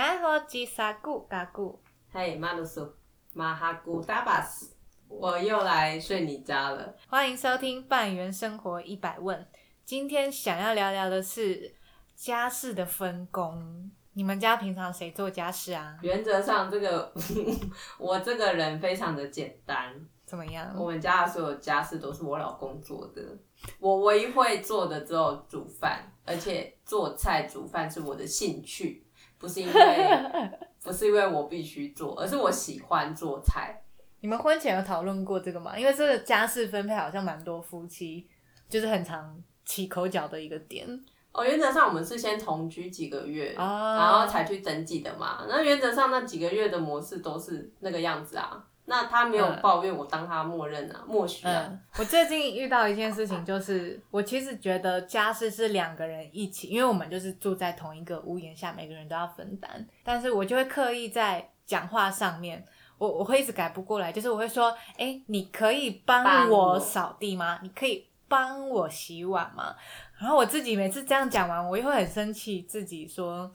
爱喝吉萨古嘎古。嘿，马鲁苏，马哈古达巴斯，我又来睡你家了。欢迎收听《半圆生活一百问》。今天想要聊聊的是家事的分工。你们家平常谁做家事啊？原则上，这个 我这个人非常的简单。怎么样？我们家的所有家事都是我老公做的。我唯一会做的只有煮饭，而且做菜煮饭是我的兴趣，不是因为不是因为我必须做，而是我喜欢做菜。你们婚前有讨论过这个吗？因为这个家事分配好像蛮多夫妻就是很常起口角的一个点。哦，原则上我们是先同居几个月，哦然后才去登记的嘛。那原则上那几个月的模式都是那个样子啊。那他没有嗯抱怨，我当他默认啊，默许啊。嗯，我最近遇到一件事情，就是我其实觉得家事是两个人一起，因为我们就是住在同一个屋檐下，每个人都要分担。但是我就会刻意在讲话上面，我我会一直改不过来，就是我会说，哎、你可以帮我扫地吗？你可以帮我洗碗吗？然后我自己每次这样讲完，我又会很生气，自己说，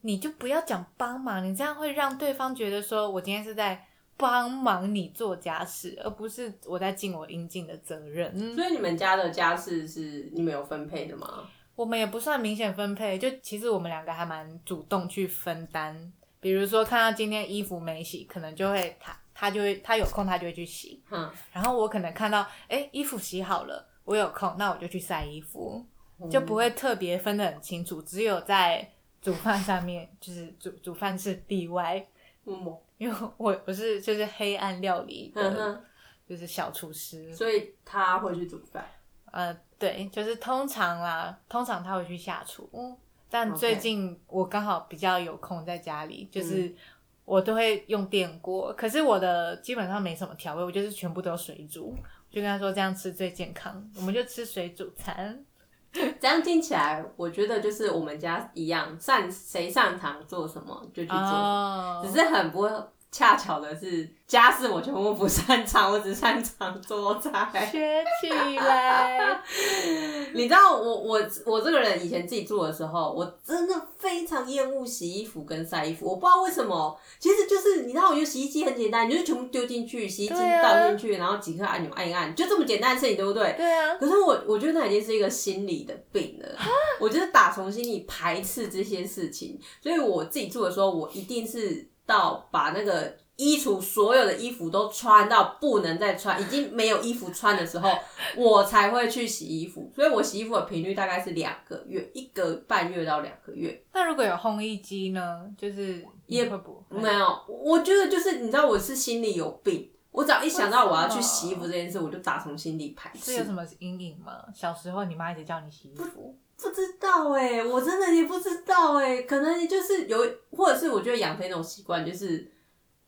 你就不要讲帮忙，你这样会让对方觉得说我今天是在。帮忙你做家事，而不是我在尽我应尽的责任。所以你们家的家事是你们有分配的吗？我们也不算明显分配，就其实我们两个还蛮主动去分担。比如说看到今天衣服没洗，可能就会他他就会他有空他就会去洗，嗯，然后我可能看到哎、诶衣服洗好了，我有空那我就去晒衣服，就不会特别分得很清楚。只有在煮饭上面，就是煮煮饭是例外，嗯因为我我是就是黑暗料理的，就是小厨师。所以他会去煮饭。呃，对，就是通常啦，通常他会去下厨，嗯但 OK 最近我刚好比较有空在家里，就是我都会用电锅，可是我的基本上没什么调味，我就是全部都水煮，就跟他说这样吃最健康，我们就吃水煮餐。这样听起来，我觉得就是我们家一样，擅谁擅长做什么就去做什么。哦只是很不恰巧的是，家事我全部不擅长，我只擅长做菜。学起来，你知道我我我这个人以前自己住的时候，我真的非常厌恶洗衣服跟晒衣服。我不知道为什么，其实就是你知道，我觉得洗衣机很简单，你就是全部丢进去，洗衣机倒进去，然后几颗按钮按一按，就这么简单的事情，对不对？对啊，可是我我觉得那已经是一个心理的病了，我就是打从心里排斥这些事情，所以我自己住的时候，我一定是到把那个衣橱所有的衣服都穿到不能再穿，已经没有衣服穿的时候，我才会去洗衣服。所以我洗衣服的频率大概是两个月，一个半月到两个月。那如果有烘衣机呢？就是也会不会没有，我觉得就是你知道我是心里有病，我只要一想到我要去洗衣服这件事，我就打从心里排斥是有什。么阴影吗？小时候你妈一直叫你洗衣服，不知道哎、我真的也不知道哎、可能就是有，或者是我觉得养成一种习惯，就是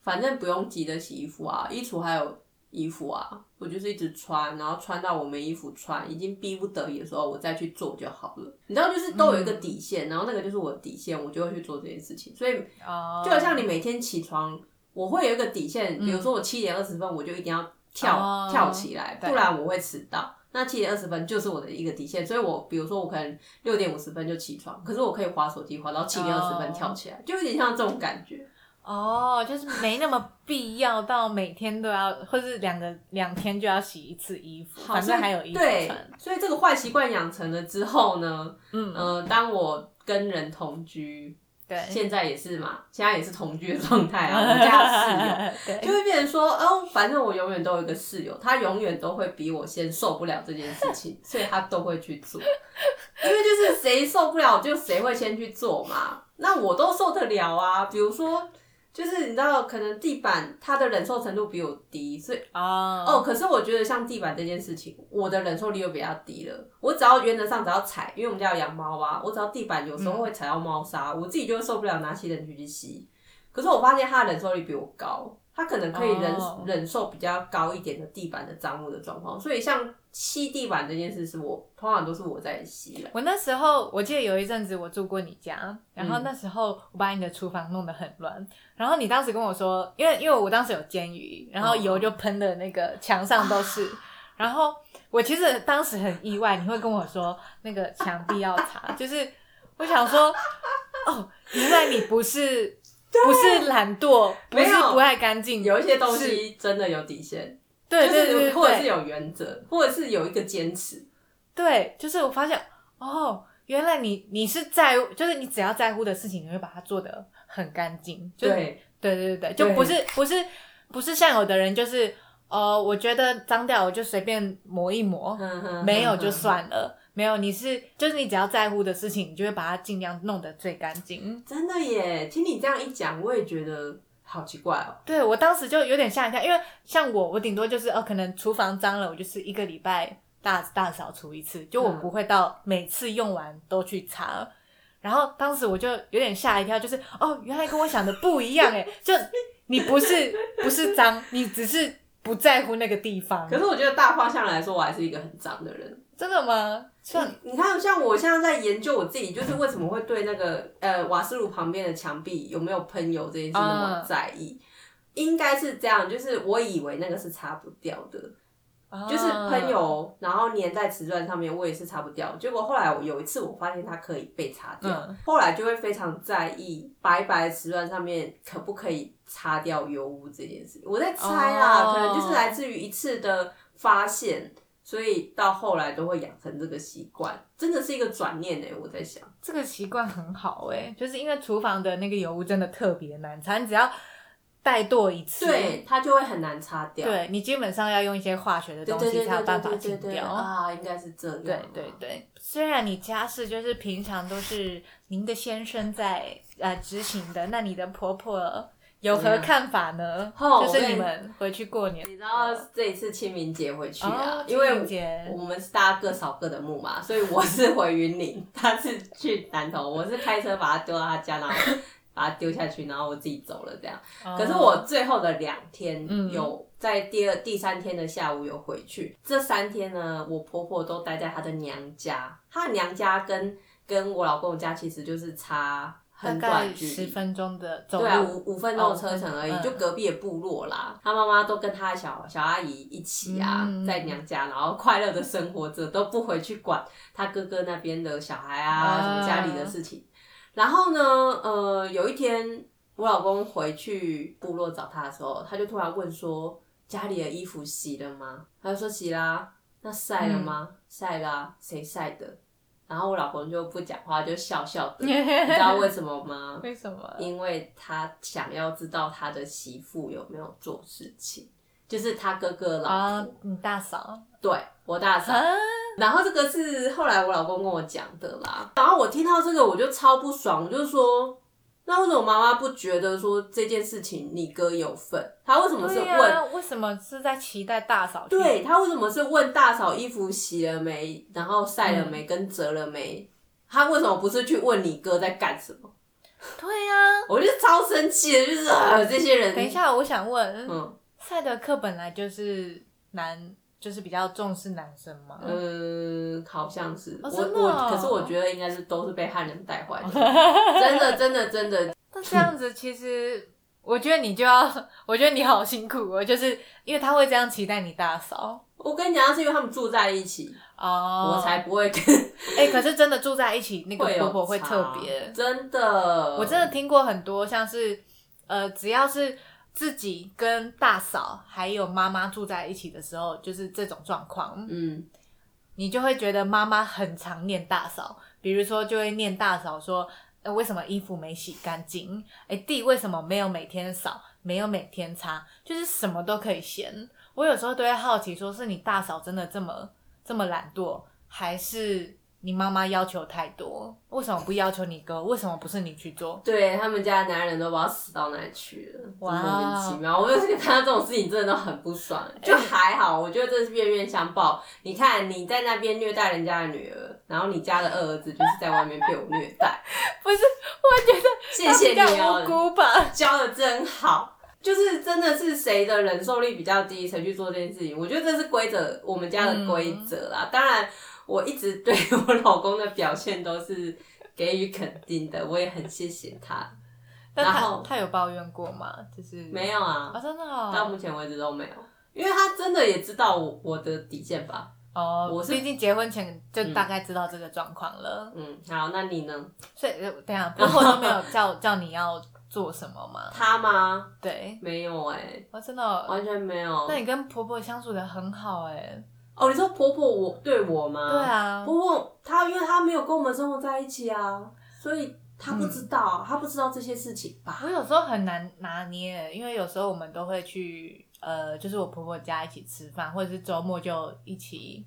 反正不用急着洗衣服啊，衣橱还有衣服啊，我就是一直穿，然后穿到我没衣服穿，已经逼不得已的时候，我再去做就好了。你知道，就是都有一个底线，然后那个就是我的底线，我就会去做这件事情。所以哦，就好像你每天起床，我会有一个底线，比如说我七点二十分，我就一定要跳、哦跳起来，不然我会迟到。那七点二十分就是我的一个底线，所以我比如说我可能六点五十分就起床，可是我可以划手机划到七点二十分跳起来，就有点像这种感觉。哦，就是没那么必要到每天都要，或是两个两天就要洗一次衣服，反正还有衣服对穿。，所以这个坏习惯养成了之后呢，嗯，呃，当我跟人同居，对，现在也是嘛，现在也是同居的状态啊，我们家有室友。就对，会变成说，哦，反正我永远都有一个室友，他永远都会比我先受不了这件事情，所以他都会去做。因为就是谁受不了，就谁会先去做嘛。那我都受得了啊，比如说，就是你知道，可能地板它的忍受程度比我低，所以哦哦，可是我觉得像地板这件事情，我的忍受力又比较低了。我只要原则上只要踩，因为我们家有养猫啊，我只要地板有时候会踩到猫砂，我自己就会受不了，拿吸尘器去吸。可是我发现它的忍受力比我高，它可能可以忍、哦忍受比较高一点的地板的脏污的状况。所以像吸地板这件事，是我通常都是我在吸了。我那时候我记得有一阵子我住过你家，然嗯后那时候我把你的厨房弄得很乱，然后你当时跟我说，因为因为我当时有煎鱼，然后油就喷的那个墙上都是，然后我其实当时很意外，你会跟我说那个墙壁要擦，就是我想说哦，原来你不是不是懒惰，不是没有。不爱干净，有一些东西真的有底线，对对就是或者是有原则，或者是有一个坚持。对，就是我发现哦，原来你你是在乎，就是你只要在乎的事情，你会把它做得很干净，就对，对对对对，就不是不是不是像有的人就是呃，我觉得脏掉我就随便抹一抹，嗯没有就。算了。没有，你是就是你只要在乎的事情，你就会把它尽量弄得最干净。真的耶，听你这样一讲，我也觉得好奇怪哦。对我当时就有点吓一跳，因为像我，我顶多就是哦，可能厨房脏了，我就是一个礼拜大大扫除一次，就我嗯不会到每次用完都去擦。然后当时我就有点吓一跳，就是哦，原来跟我想的不一样哎，就你不是不是脏，你只是不在乎那个地方可。是我觉得大方向来说，我还是一个很脏的人。真的吗？像你你看，像我现在在研究我自己，就是为什么会对那个呃瓦斯炉旁边的墙壁有没有喷油这件事那么在意。应该是这样，就是我以为那个是擦不掉的，就是喷哦油，然后粘在瓷砖上面，我也是擦不掉。结果后来我有一次我发现它可以被擦掉，嗯后来就会非常在意白白的瓷砖上面可不可以擦掉油污这件事。我在猜啦，哦可能就是来自于一次的发现，所以到后来都会养成这个习惯，真的是一个转念呢。我在想，这个习惯很好哎、就是因为厨房的那个油污真的特别难擦，你只要怠惰一次，对它就会很难擦掉。对你基本上要用一些化学的东西才有办法清掉。啊，应该是这样。对对对，虽然你家事就是平常都是您的先生在呃执行的，那你的婆婆有何看法呢？哦就是你们回去过年，你知道这一次清明节回去啊，哦因为我们是大家各扫各的墓嘛，所以我是回云林，他是去南投，我是开车把他丢到他家，然后 把他丢下去，然后我自己走了这样。可是我最后的两天嗯。有在第二、第三天的下午有回去，这三天呢，我婆婆都待在她的娘家，她的娘家跟跟我老公的家其实就是差大很短距离。分钟的走对啊，五五分钟的车程而已，哦就隔壁的部落啦。他妈妈都跟他小小阿姨一起啊，嗯在娘家，然后快乐的生活着，都不回去管他哥哥那边的小孩啊，啊什么家里的事情。然后呢，呃，有一天我老公回去部落找他的时候，他就突然问说：“家里的衣服洗了吗？”他就说：“洗啦。”那晒了吗？晒啦、谁晒的？然后我老公就不讲话，就笑笑的。你知道为什么吗？为什么？因为他想要知道他的媳妇有没有做事情，就是他哥哥的老婆，啊，你大嫂对我大嫂。啊，然后这个是后来我老公跟我讲的啦。然后我听到这个我就超不爽，我就说，那为什么妈妈不觉得说这件事情你哥有份？他为什么是问？呀、为什么是在期待大嫂？对他为什么是问大嫂衣服洗了没，然后晒了没，跟折了没？他为什么不是去问你哥在干什么？对呀、我就超生气的，就是、呃、这些人。等一，下，我想问，嗯。赛德克本来就是男，就是比较重视男生嘛。嗯，好像是、我我，哦。可是我觉得应该是都是被汉人带坏的，真的真的真的，那这样子，其实我觉得你就要，我觉得你好辛苦哦，就是因为他会这样期待你大嫂。我跟你讲，是因为他们住在一起，哦，我才不会跟 哎、可是真的住在一起，那个婆婆会特别。真的，我真的听过很多，像是呃，只要是自己跟大嫂还有妈妈住在一起的时候，就是这种状况，嗯，你就会觉得妈妈很常念大嫂，比如说就会念大嫂说，呃，为什么衣服没洗干净？哎，地为什么没有每天扫，没有每天擦，就是什么都可以嫌。我有时候都会好奇，说是你大嫂真的这么这么懒惰，还是你妈妈要求太多？为什么不要求你哥？为什么不是你去做？对他们家的男人都不知道死到哪里去了，哇真莫名其妙。我就是看到这种事情，真的都很不爽。就还好，我觉得这是冤冤相报。你看你在那边虐待人家的女儿，然后你家的二儿子就是在外面被我虐待。不是，我觉得谢谢你他比较哦无，辜吧？教的真好。就是真的是谁的忍受力比较低，谁去做这件事情。我觉得这是规则，我们家的规则啦。当然，我一直对我老公的表现都是给予肯定的，我也很谢谢他。但他然后他有抱怨过吗？就是没有啊啊，，真的、到哦，目前为止都没有，因为他真的也知道我我的底线吧。哦，我是毕竟结婚前就大概知道这个状况了，嗯，好，那你呢？所以呃等下婆婆都没有叫 叫你要做什么吗？他吗？对，没有哎、我真的哦，完全没有。那你跟婆婆相处的很好哎。哦，你说婆婆我对我吗？对，啊，婆婆她因为她没有跟我们生活在一起啊，所以她不嗯知道，她不知道这些事情吧？我有时候很难拿捏，因为有时候我们都会去呃，就是我婆婆家一起吃饭，或者是周末就一起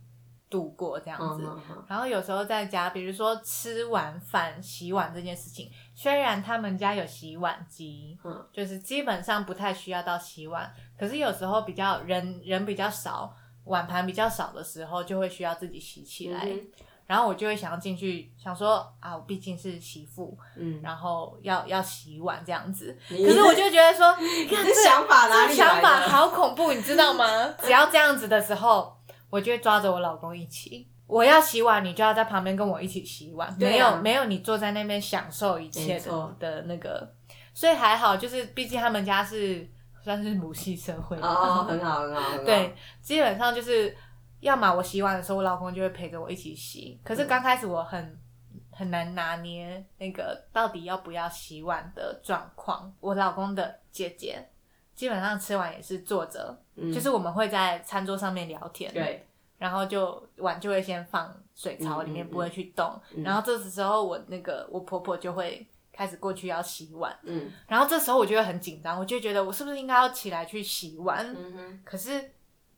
度过这样子。嗯嗯嗯然后有时候在家，比如说吃完饭洗碗这件事情，虽然他们家有洗碗机，嗯就是基本上不太需要到洗碗，可是有时候比较人人比较少，碗盘比较少的时候，就会需要自己洗起来。嗯然后我就会想要进去，想说啊，我毕竟是媳妇，嗯，然后要要洗碗这样子。可是我就觉得说，你看的想法哪这想？法好恐怖，你知道吗？只要这样子的时候，我就会抓着我老公一起。我要洗碗，你就要在旁边跟我一起洗碗，没有没有你坐在那边享受一切的的那个，所以还好，就是毕竟他们家是算是母系社会，哦，很好很好 很好。对，基本上就是，要么我洗碗的时候，我老公就会陪着我一起洗。可是刚开始我很很难拿捏那个到底要不要洗碗的状况。我老公的姐姐基本上吃完也是坐着，嗯，就是我们会在餐桌上面聊天，对，然后就碗就会先放水槽里面，不会去动。嗯然后这时候我那个我婆婆就会开始过去要洗碗，嗯然后这时候我就会很紧张，我就觉得我是不是应该要起来去洗碗？嗯哼，可是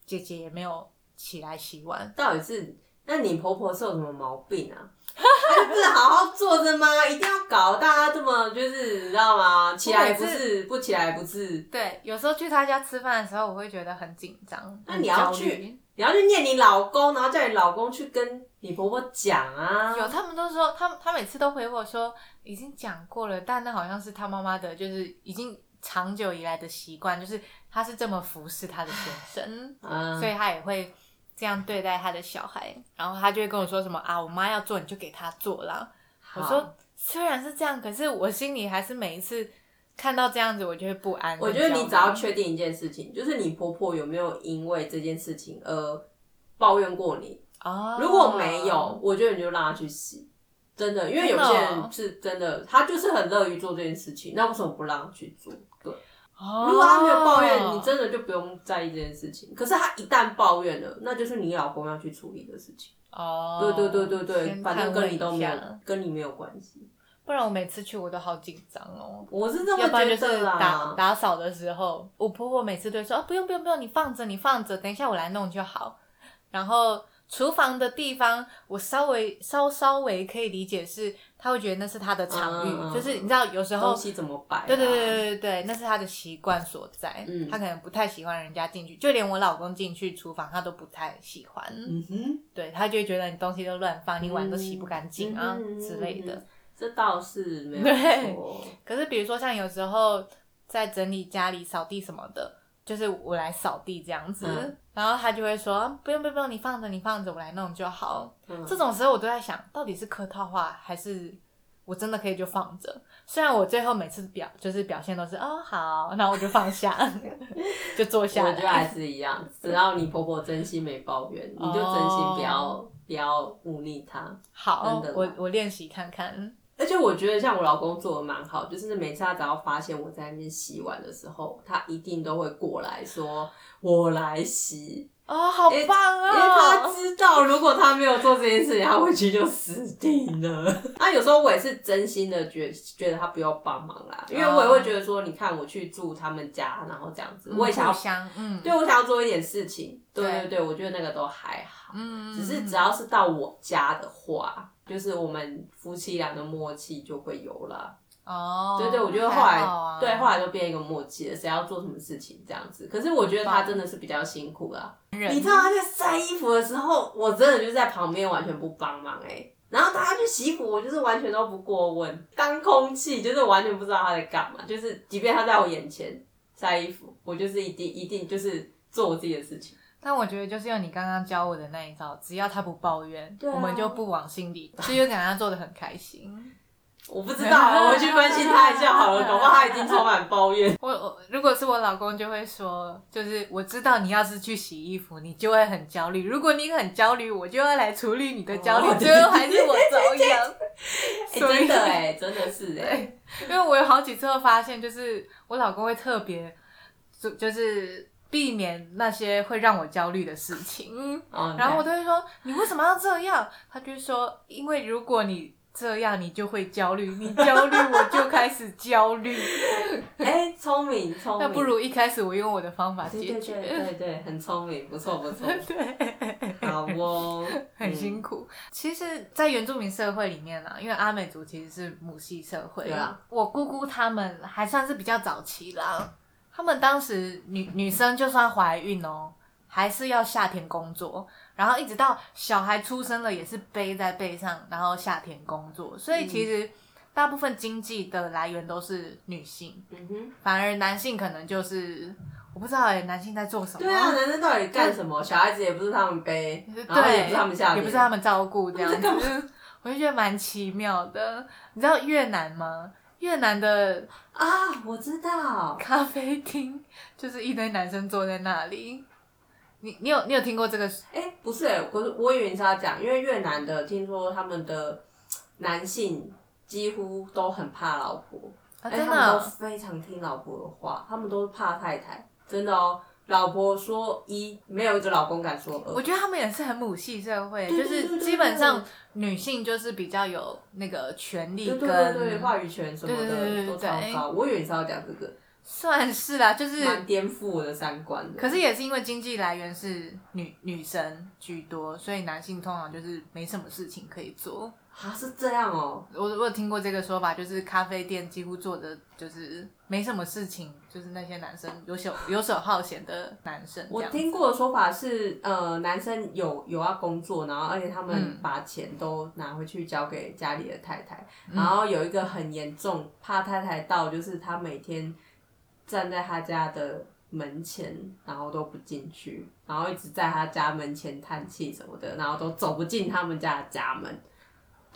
姐姐也没有起来洗碗，到底是那你婆婆是有什么毛病啊？她就不是好好坐着吗？一定要搞大家这么就是你知道吗？起来不是，不起来不是。对，有时候去她家吃饭的时候，我会觉得很紧张。那你要去你要去念你老公，然后叫你老公去跟你婆婆讲啊。有他们都说，他他每次都回我说已经讲过了，但那好像是他妈妈的，就是已经长久以来的习惯，就是他是这么服侍他的先生，嗯，所以他也会这样对待他的小孩。然后他就会跟我说什么啊，我妈要做你就给她做啦。我说虽然是这样，可是我心里还是每一次看到这样子，我就会不安。我觉得你只要确定一件事情，就是你婆婆有没有因为这件事情而抱怨过你。哦，如果没有，我觉得你就让他去洗。真的，因为有些人是真的，他就是很乐于做这件事情，那为什么不让他去做？对，哦，如果他没有抱怨，你真的就不用在意这件事情。可是他一旦抱怨了，那就是你老公要去处理的事情。哦，对对对对对，反正跟你都没有跟你没有关系。不然我每次去我都好紧张哦。我是这么觉得啦。打扫的时候，我婆婆每次都会说啊，不用不用不用，你放着你放着，等一下我来弄就好。然后厨房的地方，我稍微稍稍微可以理解是，他会觉得那是他的场域，就是你知道有时候东西怎么摆、啊？对对对对对对，那是他的习惯所在。嗯他可能不太喜欢人家进去，就连我老公进去厨房，他都不太喜欢。嗯哼，对他就会觉得你东西都乱放，你碗都洗不干净啊、之类的。这倒是没有对错。可是比如说像有时候在整理家里、扫地什么的，就是我来扫地这样子，嗯然后他就会说啊不用不用不用，你放着你放着，我来弄就好。嗯这种时候我都在想，到底是客套话还是我真的可以就放着？虽然我最后每次表就是表现都是哦好，那我就放下，就坐下我觉得还。是一样，只要你婆婆真心没抱怨，你就真心不要、不要忤逆她。好的，我我练习看看。而且我觉得像我老公做的蛮好，就是每次他只要发现我在那边洗碗的时候，他一定都会过来说：“我来洗。哦，好棒因为他哦！知道，如果他没有做这件事情，他回去就死定了。啊，有时候我也是真心的觉觉得他不用帮忙啦，因为我也会觉得说，你看我去住他们家，然后这样子，我也想要嗯，对我想要做一点事情，对对对对，我觉得那个都还好。嗯，只是只要是到我家的话，就是我们夫妻俩的默契就会有了。哦，对对，我觉得后来、对后来就变一个默契了，谁要做什么事情这样子。可是我觉得他真的是比较辛苦啦。人你知道他在晒衣服的时候，我真的就是在旁边完全不帮忙哎、然后他去洗衣服，我就是完全都不过问，当空气，就是完全不知道他在干嘛。就是即便他在我眼前晒衣服，我就是一定一定就是做我自己的事情。但我觉得就是用你刚刚教我的那一招，只要他不抱怨，啊我们就不往心里，就有给他做的很开心。我不知道，我去关心他一下好了，搞不好他已经充满抱怨。我我如果是我老公就会说，就是我知道你要是去洗衣服，你就会很焦虑。如果你很焦虑，我就要来处理你的焦虑，哦最后还是我遭殃。真的哎、真的是哎、因为我有好几次会发现，就是我老公会特别，就就是避免那些会让我焦虑的事情。哦然后我都会说：“你为什么要这样？”他就说：“因为如果你这样，你就会焦虑，你焦虑，我就开始焦虑。哎，聪、明聪明，那不如一开始我用我的方法解决。对对对，很聪明，不错不错，对，好哦，很辛苦。其实，在原住民社会里面啊，因为阿美族其实是母系社会，啦啊，我姑姑他们还算是比较早期啦。他们当时女女生就算怀孕哦，还是要夏天工作，然后一直到小孩出生了，也是背在背上，然后夏天工作。所以其实大部分经济的来源都是女性，嗯哼，反而男性可能就是我不知道哎、男性在做什么？对啊，男生到底干什么？小孩子也不是他们背，然后也不是他们下也，不是他们照顾这样子，我就觉得蛮奇妙的。你知道越南吗？越南的啊，我知道，咖啡厅就是一堆男生坐在那里。你你有你有听过这个？哎、不是哎、我是我以为你是要讲，因为越南的听说他们的男性几乎都很怕老婆，他们都的非常听老婆的话，他们都是怕太太，真的哦。老婆说一，没有一个老公敢说二。我觉得他们也是很母系社会，就对对对对是基本上女性就是比较有那个权利跟话语权什么的都超高。我以为你是要讲这个，算是啦，就是蛮颠覆我的三观的。可是也是因为经济来源是女女生居多，所以男性通常就是没什么事情可以做。啊，是这样哦。我我有听过这个说法，就是咖啡店几乎做的就是没什么事情，就是那些男生游手游手好闲的男生我。听过的说法是，呃，男生有有要工作，然后而且他们嗯把钱都拿回去交给家里的太太，嗯然后有一个很严重，怕太太到就是他每天站在他家的门前，然后都不进去，然后一直在他家门前叹气什么的，然后都走不进他们家的家门。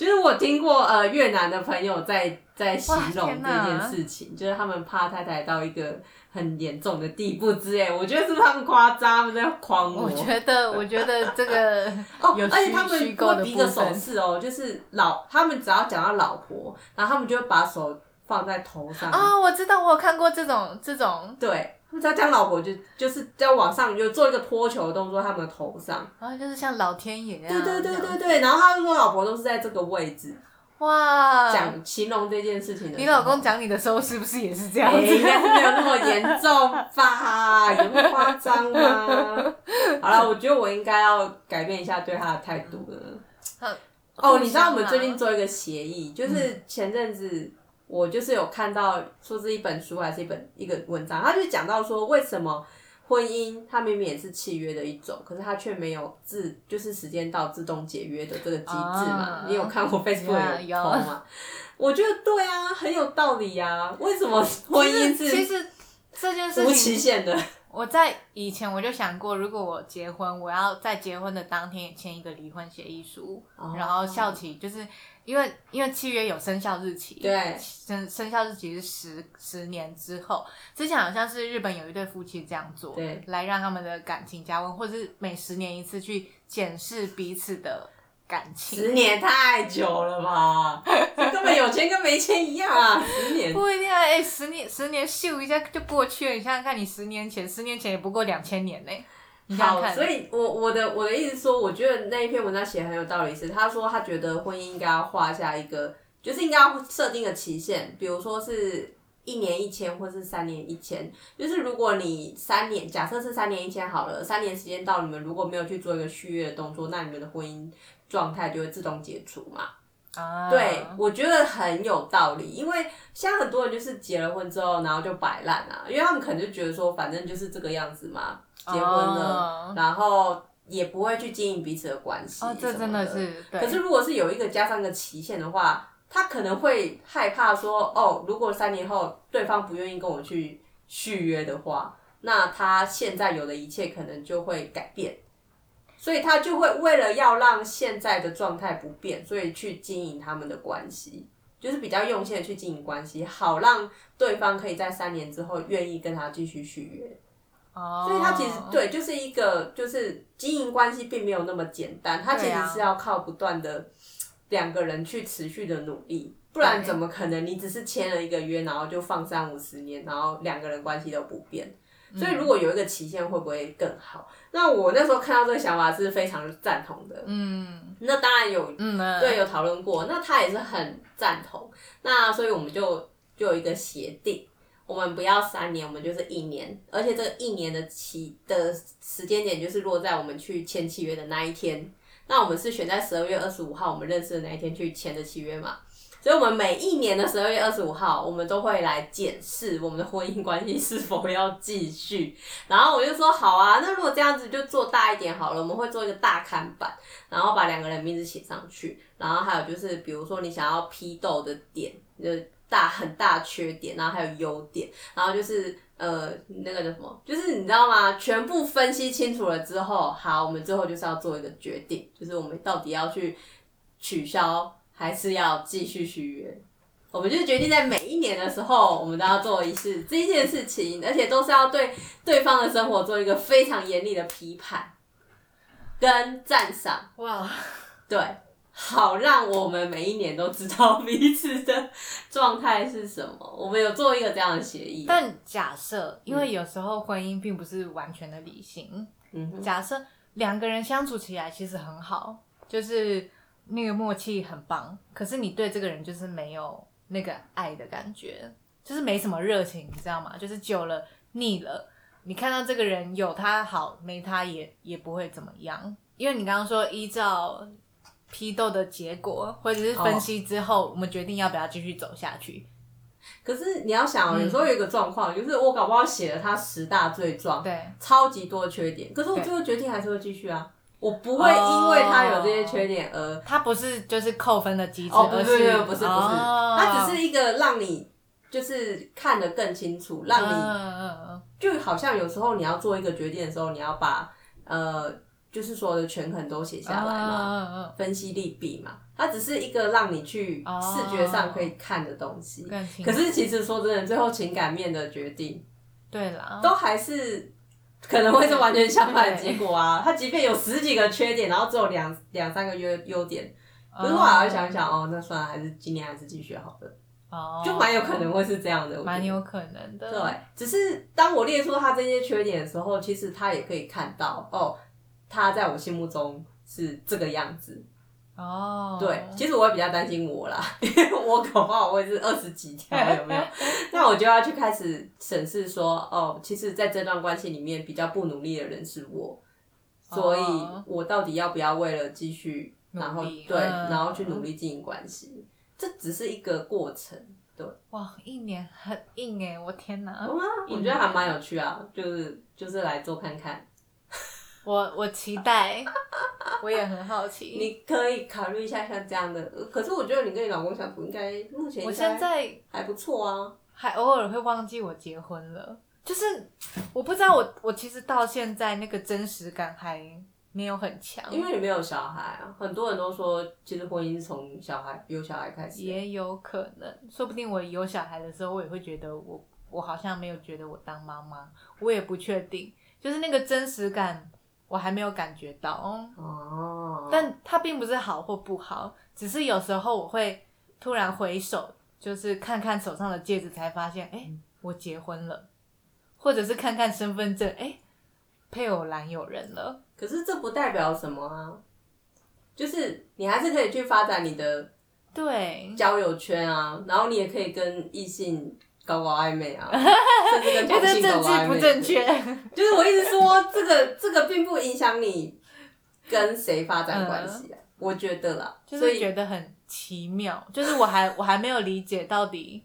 就是我听过呃越南的朋友在在形容这件事情，就是他们怕太太到一个很严重的地步之类，我觉得是不是他们夸张，他们在诓我觉得，我觉得这个 哦，有而且他们构的部会比一个手。势哦，就是老他们只要讲到老婆，然后他们就会把手放在头上，啊、我知道，我有看过这种这种，对，他讲老婆就就是在往上就做一个托球的动作，他们的头上，然后就是像老天爷啊对样。对对对对，然后他们说老婆都是在这个位置哇，讲形容这件事情的。你老公讲你的时候是不是也是这样？应该是没有那么严重吧？有那么夸张吗？好了，我觉得我应该要改变一下对他的态度了。哦，你知道我们最近做一个协议，就是前阵子我就是有看到说是一本书还是一本一个文章，他就讲到说为什么婚姻它明明也是契约的一种，可是它却没有自就是时间到自动解约的这个机制嘛？啊你有看过 Facebook 吗？我觉得对啊，很有道理啊。为什么婚姻是其实这件事无期限的？我在以前我就想过，如果我结婚，我要在结婚的当天也签一个离婚协议书，哦。然后效期就是因为因为契约有生效日期，对。生生效日期是十十年之后。之前好像是日本有一对夫妻这样做，对，来让他们的感情加温，或者是每十年一次去检视彼此的感情。十年太久了吧？这根本有钱跟没钱一样啊！十年。不一定啊，哎、十年十年咻一下就过去了。你想想看，你十年前，十年前也不过两千年呢。你想想好，看，所以我我的我的意思说，我觉得那一篇文章写得很有道理是，他说他觉得婚姻应该要画下一个，就是应该要设定个期限，比如说是一年一千，或是三年一千。就是如果你三年，假设是三年一千好了，三年时间到，你们如果没有去做一个续约的动作，那你们的婚姻状态就会自动解除嘛。啊，对，我觉得很有道理，因为现在很多人就是结了婚之后，然后就摆烂啊，因为他们可能就觉得说，反正就是这个样子嘛，结婚了，哦然后也不会去经营彼此的关系。哦，这真的。是对。可是如果是有一个加上一个期限的话，他可能会害怕说，哦，如果三年后对方不愿意跟我去续约的话，那他现在有的一切可能就会改变。所以他就会为了要让现在的状态不变，所以去经营他们的关系，就是比较用心的去经营关系，好让对方可以在三年之后愿意跟他继续续约。哦，所以他其实对，就是一个就是经营关系并没有那么简单，他其实是要靠不断的两个人去持续的努力，不然怎么可能你只是签了一个约，然后就放三五十年，然后两个人关系都不变？所以如果有一个期限，会不会更好？那我那时候看到这个想法是非常赞同的。嗯那当然有嗯呃对，有讨论过，那他也是很赞同。那所以我们就就有一个协定，我们不要三年，我们就是一年，而且这个一年的期的时间点就是落在我们去签契约的那一天。那我们是选在十二月二十五号我们认识的那一天去签的契约嘛？所以，我们每一年的十二月二十五号，我们都会来检视我们的婚姻关系是否要继续。然后我就说好啊，那如果这样子就做大一点好了，我们会做一个大看板，然后把两个人名字写上去，然后还有就是，比如说你想要批斗的点，就大很大缺点，然后还有优点，然后就是呃那个叫什么，就是你知道吗？全部分析清楚了之后，好，我们最后就是要做一个决定，就是我们到底要去取消还是要继续续约。我们就决定在每一年的时候，我们都要做一次这件事情，而且都是要对对方的生活做一个非常严厉的批判跟赞赏。哇，对，好让我们每一年都知道彼此的状态是什么。我们有做一个这样的协议。但假设，因为有时候婚姻并不是完全的理性，嗯，假设两个人相处起来其实很好，就是那个默契很棒，可是你对这个人就是没有那个爱的感觉，就是没什么热情，你知道吗？就是久了腻了，你看到这个人有他好，没他也也不会怎么样，因为你刚刚说依照批斗的结果或者是分析之后，我们决定要不要继续走下去。可是你要想哦，有时候有一个状况，就是我搞不好写了他十大罪状，对，超级多缺点，可是我最后决定还是会继续啊。我不会因为他有这些缺点而他不是就是扣分的机制，哦，不而是不是不是不是，哦。它只是一个让你就是看得更清楚，让你就好像有时候你要做一个决定的时候，你要把呃就是所有的权衡都写下来嘛，分析利弊嘛。它只是一个让你去哦。视觉上可以看的东西。更清可是其实说真的，最后情感面的决定对啦，都还是可能会是完全相反的结果啊。他即便有十几个缺点，然后只有两两三个优优点，可是后来我想想，哦，那算了，还是今年还是继续好了，哦，就蛮有可能会是这样的。蛮有可能的。对，只是当我列出他这些缺点的时候，其实他也可以看到，哦，他在我心目中是这个样子。哦，对，其实我会比较担心我啦，因为我搞不好我也是二十几条，有没有？那我就要去开始审视说，哦，其实在这段关系里面比较不努力的人是我，所以哦我到底要不要为了继续，然后对，嗯然后去努力经营关系？这只是一个过程，对。哇，一年很硬哎，我天哪！有吗？我觉得还蛮有趣啊，就是就是来做看看。我我期待，我也很好奇。你可以考虑一下像这样的，呃可是我觉得你跟你老公相处应该目前我现在还不错啊。还偶尔会忘记我结婚了，就是我不知道我我其实到现在那个真实感还没有很强，因为你没有小孩啊，很多人都说，其实婚姻是从小孩有小孩开始。也有可能，说不定我有小孩的时候，我也会觉得我我好像没有觉得我当妈妈，我也不确定，就是那个真实感我还没有感觉到，哦，但它并不是好或不好，只是有时候我会突然回首，就是看看手上的戒指，才发现，哎、我结婚了，或者是看看身份证，哎、配偶栏有人了，可是这不代表什么啊，就是你还是可以去发展你的对，交友圈啊，然后你也可以跟异性搞搞暧昧啊，甚至跟同性搞暧昧。正确，就是我一直说，这个这个并不影响你跟谁发展关系啊，我觉得啦，就是觉得很奇妙，就是我还我还没有理解到底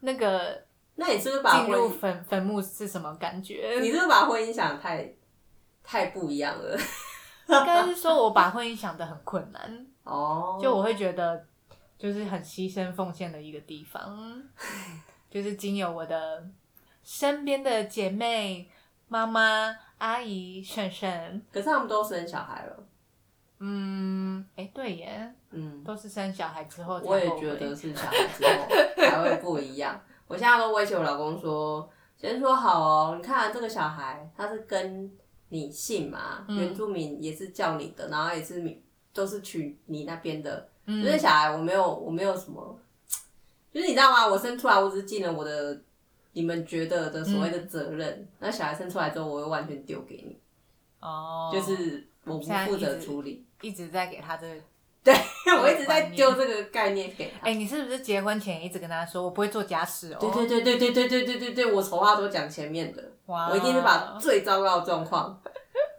那个那你是不是把进入婚，坟坟墓是什么感觉？你是不是把婚姻想得太太不一样了？应该是说我把婚姻想得很困难，哦，就我会觉得就是很牺牲奉献的一个地方，就是经由我的身边的姐妹、妈妈、阿姨、婶婶，可是他们都生小孩了，嗯，哎、对耶，嗯，都是生小孩之后才我也觉得是小孩之后才会不一样。我现在都威胁我老公说，先说好哦，你看这个小孩他是跟你姓嘛，嗯原住民也是叫你的，然后也是你都是取你那边的，嗯。就是小孩我没有我没有什么，就是你知道吗？我生出来我只是尽了我的你们觉得的所谓的责任，那小孩生出来之后我会完全丢给你，哦，就是我不负责处理，一直在给他这个。对我一直在丢这个概念给他。哎、你是不是结婚前一直跟他说我不会做家事哦？对对对对对对对对对对，我丑话都讲前面的，哇我一定是把最糟糕的状况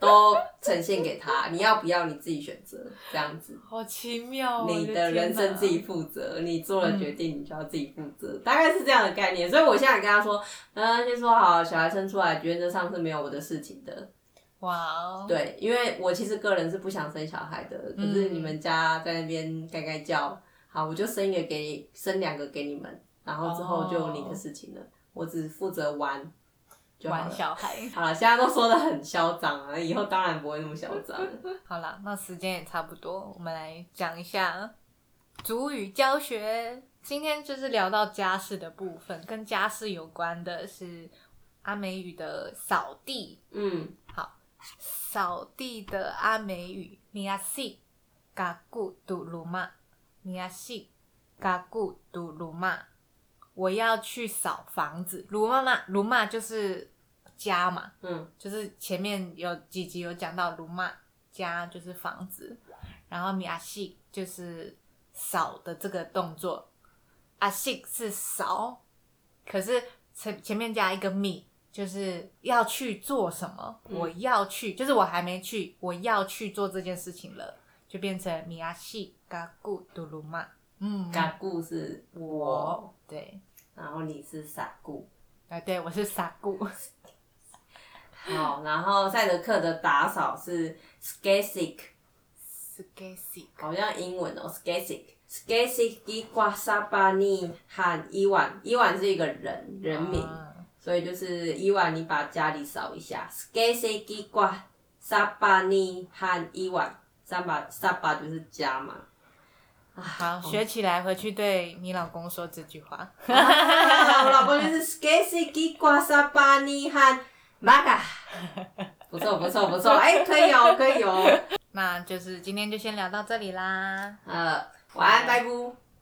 都呈现给他，你要不要你自己选择，这样子，好奇妙哦，你的人生自己负责，你做了决定你就要自己负责，大概是这样的概念。所以我现在跟他说，嗯，先说好，小孩生出来原则上是没有我的事情的，哇哦，对，因为我其实个人是不想生小孩的，可是你们家在那边盖盖叫，好，我就生一个给你，生两个给你们，然后之后就你的事情了，我只负责玩玩。小孩。好了，现在都说的很嚣张啊，以后当然不会那么嚣张。好了，那时间也差不多，我们来讲一下主语教学。今天就是聊到家事的部分，跟家事有关的是阿美语的扫地。嗯，好扫地的阿美语米亚西嘎古杜鲁玛，米亚西嘎古杜鲁玛。我要去扫房子，鲁妈妈，鲁玛就是家嘛，嗯，就是前面有几集有讲到鲁玛家就是房子，然后米阿西就是扫的这个动作，阿西是扫，可是前前面加一个米，就是要去做什么，嗯。我要去，就是我还没去，我要去做这件事情了，就变成米阿西嘎古杜鲁玛，嗯，嘎固是我，对，然后你是傻固。啊对，我是傻固，好，然后赛德克的打扫是 skasic，是 Gacy，好像英文哦，skasic。skasic 伊瓜沙巴尼和伊万，伊万是一个人人名，啊所以就是伊万，你把家里扫一下。skasic 伊瓜沙巴尼和伊万，三把沙巴就是家嘛。好，学起来回去对你老公说这句话。啊我老公就是 skasic 伊瓜沙巴尼和 maga，不错不错不错，哎、可以哦可以哦。那就是今天就先聊到这里啦。呃，晚安，拜拜。